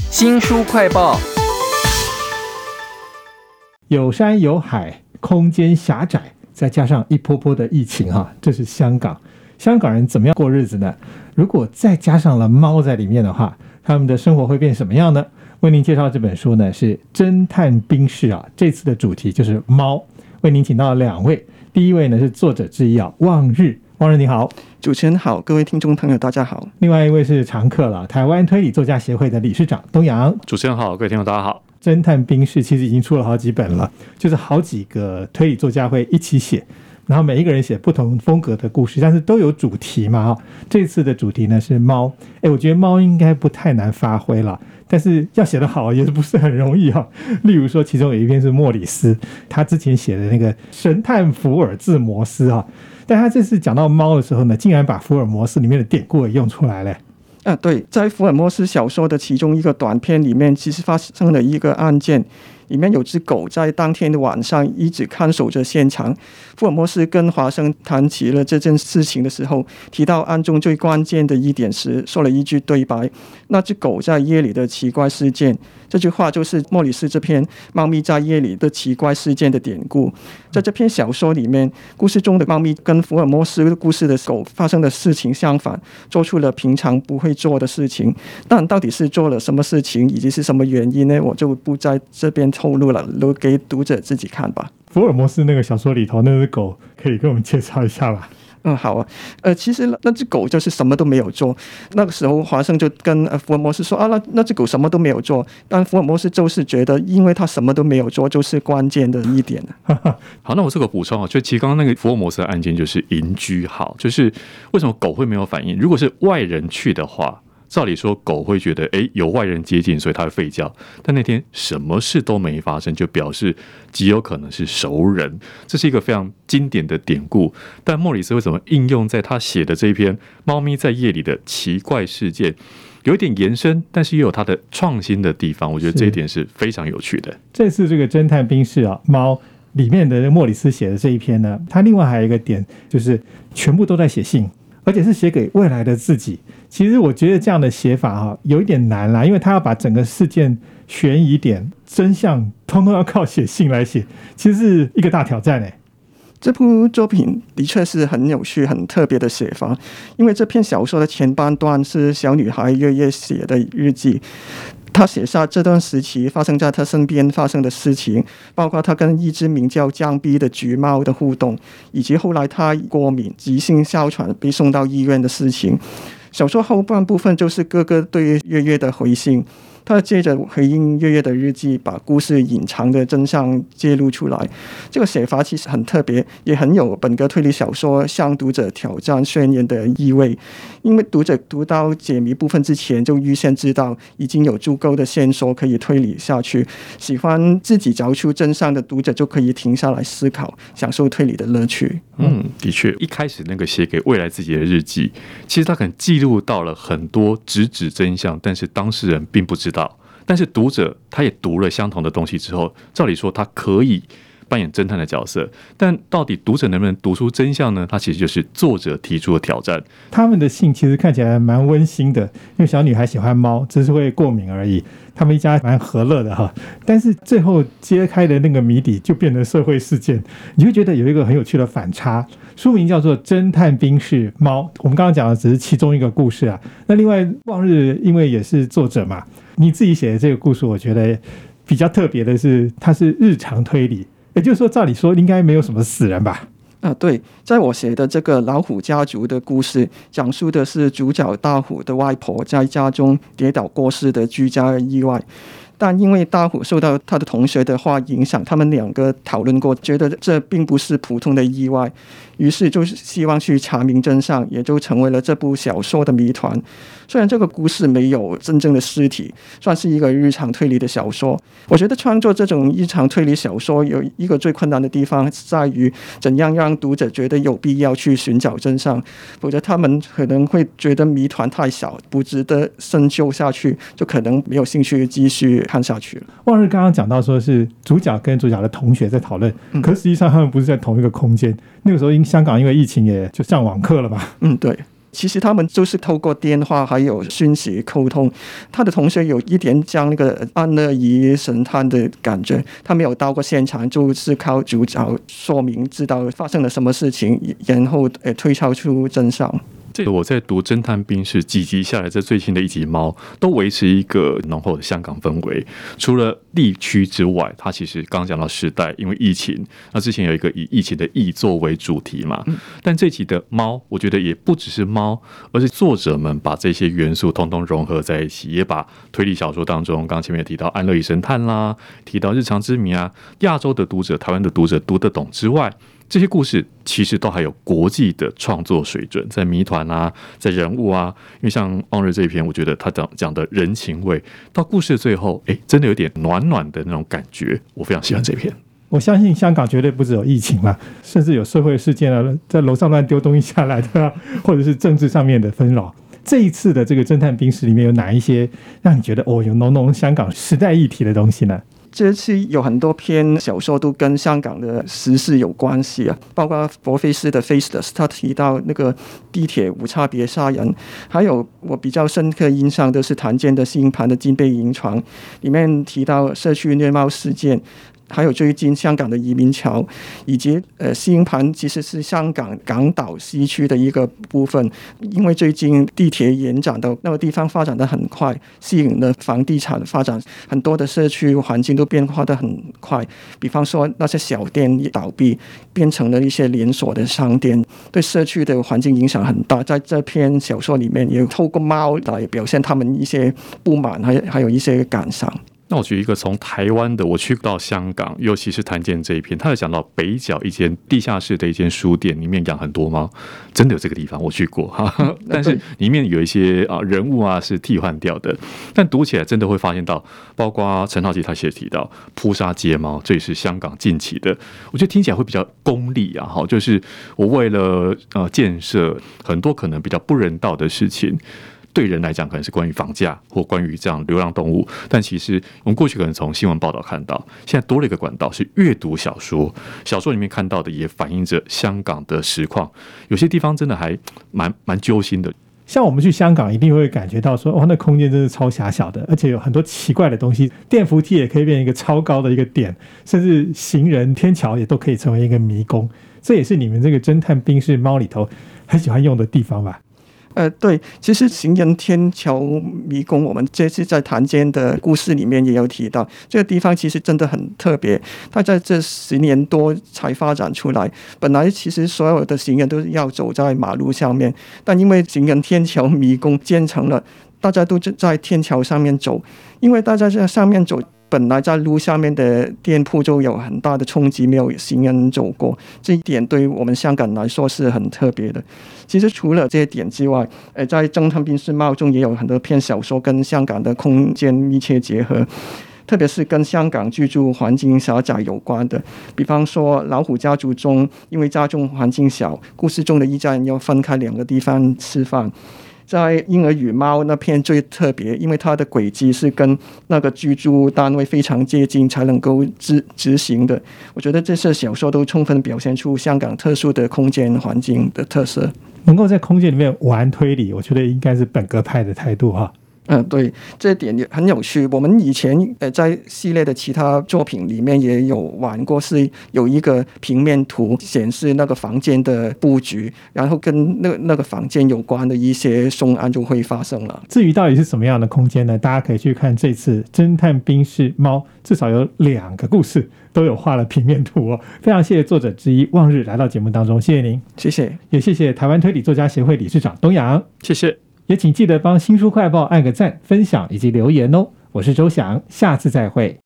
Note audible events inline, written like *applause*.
新书快报：有山有海，空间狭窄，再加上一波波的疫情，哈，这是香港。香港人怎么样过日子呢？如果再加上了猫在里面的话，他们的生活会变什么样呢？为您介绍这本书呢，是《侦探冰室》啊。这次的主题就是猫。为您请到了两位，第一位呢是作者之一啊，望日。望日你好，主持人好，各位听众朋友大家好。另外一位是常客了，台湾推理作家协会的理事长东阳。主持人好，各位听众大家好。侦探兵士其实已经出了好几本了，就是好几个推理作家会一起写。然后每一个人写不同风格的故事，但是都有主题嘛。这次的主题呢是猫，哎，我觉得猫应该不太难发挥了，但是要写得好也不是很容易哈。*laughs* 例如说，其中有一篇是莫里斯，他之前写的那个神探福尔兹摩斯哈，但他这次讲到猫的时候呢，竟然把福尔摩斯里面的典故也用出来了。啊，对，在福尔摩斯小说的其中一个短片里面，其实发生了一个案件。里面有只狗在当天的晚上一直看守着现场。福尔摩斯跟华生谈起了这件事情的时候，提到案中最关键的一点时，说了一句对白：“那只狗在夜里的奇怪事件。”这句话就是莫里斯这篇《猫咪在夜里的奇怪事件》的典故。在这篇小说里面，故事中的猫咪跟福尔摩斯故事的狗发生的事情相反，做出了平常不会做的事情。但到底是做了什么事情，以及是什么原因呢？我就不在这边透露了，留给读者自己看吧。福尔摩斯那个小说里头那只狗，可以给我们介绍一下吧？嗯，好啊，呃，其实那只狗就是什么都没有做。那个时候，华生就跟呃福尔摩斯说啊，那那只狗什么都没有做。但福尔摩斯就是觉得，因为他什么都没有做，就是关键的一点。好，那我这个补充啊，就其实刚刚那个福尔摩斯的案件就是邻居好，就是为什么狗会没有反应？如果是外人去的话。照理说，狗会觉得哎有外人接近，所以它会吠叫。但那天什么事都没发生，就表示极有可能是熟人。这是一个非常经典的典故。但莫里斯为什么应用在他写的这一篇《猫咪在夜里的奇怪事件》，有一点延伸，但是又有它的创新的地方。我觉得这一点是非常有趣的。这次这个侦探兵士啊，猫里面的莫里斯写的这一篇呢，它另外还有一个点，就是全部都在写信。而且是写给未来的自己。其实我觉得这样的写法哈，有一点难啦，因为他要把整个事件悬疑点、真相，通通要靠写信来写，其实是一个大挑战诶。这部作品的确是很有趣、很特别的写法，因为这篇小说的前半段是小女孩月月写的日记。他写下这段时期发生在他身边发生的事情，包括他跟一只名叫江逼的橘猫的互动，以及后来他过敏急性哮喘被送到医院的事情。小说后半部分就是哥哥对月月的回信。他借着回应月月的日记，把故事隐藏的真相揭露出来。这个写法其实很特别，也很有本格推理小说向读者挑战宣言的意味。因为读者读到解谜部分之前，就预先知道已经有足够的线索可以推理下去。喜欢自己找出真相的读者就可以停下来思考，享受推理的乐趣。嗯，的确，一开始那个写给未来自己的日记，其实他可能记录到了很多直指真相，但是当事人并不知。道，但是读者他也读了相同的东西之后，照理说他可以扮演侦探的角色，但到底读者能不能读出真相呢？它其实就是作者提出的挑战。他们的信其实看起来蛮温馨的，因为小女孩喜欢猫，只是会过敏而已。他们一家蛮和乐的哈，但是最后揭开的那个谜底就变成社会事件，你会觉得有一个很有趣的反差。书名叫做《侦探兵士猫》，我们刚刚讲的只是其中一个故事啊。那另外望日因为也是作者嘛，你自己写的这个故事，我觉得比较特别的是，它是日常推理，也就是说，照理说应该没有什么死人吧。啊，对，在我写的这个老虎家族的故事，讲述的是主角大虎的外婆在家中跌倒过世的居家意外。但因为大虎受到他的同学的话影响，他们两个讨论过，觉得这并不是普通的意外，于是就是希望去查明真相，也就成为了这部小说的谜团。虽然这个故事没有真正的尸体，算是一个日常推理的小说。我觉得创作这种日常推理小说有一个最困难的地方在于，怎样让读者觉得有必要去寻找真相，否则他们可能会觉得谜团太小，不值得深究下去，就可能没有兴趣继续。看下去了。望日刚刚讲到说是主角跟主角的同学在讨论，可实际上他们不是在同一个空间。那个时候因香港因为疫情也就上网课了吧。嗯，对。其实他们就是透过电话还有讯息沟通。他的同学有一点像那个安乐仪神探的感觉，他没有到过现场，就是靠主角说明知道发生了什么事情，然后呃推敲出真相。这我在读《侦探兵是》几集下来，这最新的一集《猫》都维持一个浓厚的香港氛围。除了地区之外，它其实刚刚讲到时代，因为疫情，那之前有一个以疫情的疫作为主题嘛。但这集的《猫》，我觉得也不只是猫，而是作者们把这些元素通通融合在一起，也把推理小说当中，刚刚前面提到《安乐与神探》啦，提到《日常之谜》啊，亚洲的读者、台湾的读者读得懂之外。这些故事其实都还有国际的创作水准，在谜团啊，在人物啊，因为像望日这一篇，我觉得他讲讲的人情味，到故事的最后，哎，真的有点暖暖的那种感觉，我非常喜欢这篇。我相信香港绝对不只有疫情嘛，甚至有社会事件啊，在楼上乱丢东西下来的，或者是政治上面的纷扰。这一次的这个侦探兵室里面有哪一些让你觉得哦，有浓浓香港时代议题的东西呢？这次有很多篇小说都跟香港的时事有关系啊，包括博菲斯的《Faceless》，他提到那个地铁无差别杀人，还有我比较深刻印象的是谭健的《星盘的金杯银床》，里面提到社区虐猫事件。还有最近香港的移民潮，以及呃，新盘其实是香港港岛西区的一个部分，因为最近地铁延展到那个地方发展的很快，吸引了房地产发展，很多的社区环境都变化的很快。比方说那些小店倒闭，变成了一些连锁的商店，对社区的环境影响很大。在这篇小说里面，也透过猫来表现他们一些不满，还还有一些感伤。那我举一个从台湾的，我去到香港，尤其是谭健这一篇，他有讲到北角一间地下室的一间书店，里面养很多猫，*laughs* 真的有这个地方，我去过哈。*laughs* 但是里面有一些啊人物啊是替换掉的，但读起来真的会发现到，包括陈浩基他写提到扑杀街猫，这也是香港近期的，我觉得听起来会比较功利啊，哈，就是我为了呃建设很多可能比较不人道的事情。对人来讲，可能是关于房价或关于这样流浪动物，但其实我们过去可能从新闻报道看到，现在多了一个管道是阅读小说，小说里面看到的也反映着香港的实况，有些地方真的还蛮蛮揪心的。像我们去香港，一定会感觉到说，哇，那空间真是超狭小的，而且有很多奇怪的东西，电扶梯也可以变成一个超高的一个点，甚至行人天桥也都可以成为一个迷宫，这也是你们这个侦探兵士猫里头很喜欢用的地方吧？呃，对，其实行人天桥迷宫，我们这次在谭间的故事里面也有提到，这个地方其实真的很特别。它在这十年多才发展出来，本来其实所有的行人都是要走在马路上面，但因为行人天桥迷宫 *laughs* 建成了，大家都在天桥上面走，因为大家在上面走。本来在路下面的店铺就有很大的冲击，没有行人走过，这一点对于我们香港来说是很特别的。其实除了这些点之外，呃，在《侦探兵士帽》中也有很多篇小说跟香港的空间密切结合，特别是跟香港居住环境狭窄有关的，比方说《老虎家族》中，因为家中环境小，故事中的一家人要分开两个地方吃饭。在《婴儿与猫》那篇最特别，因为它的轨迹是跟那个居住单位非常接近，才能够执执行的。我觉得这些小说都充分表现出香港特殊的空间环境的特色。能够在空间里面玩推理，我觉得应该是本格派的态度哈。嗯，对，这一点也很有趣。我们以前呃在系列的其他作品里面也有玩过，是有一个平面图显示那个房间的布局，然后跟那那个房间有关的一些凶案就会发生了。至于到底是什么样的空间呢？大家可以去看这次《侦探兵士猫》，至少有两个故事都有画了平面图哦。非常谢谢作者之一望日来到节目当中，谢谢您，谢谢，也谢谢台湾推理作家协会理事长东阳，谢谢。也请记得帮新书快报按个赞、分享以及留言哦！我是周翔，下次再会。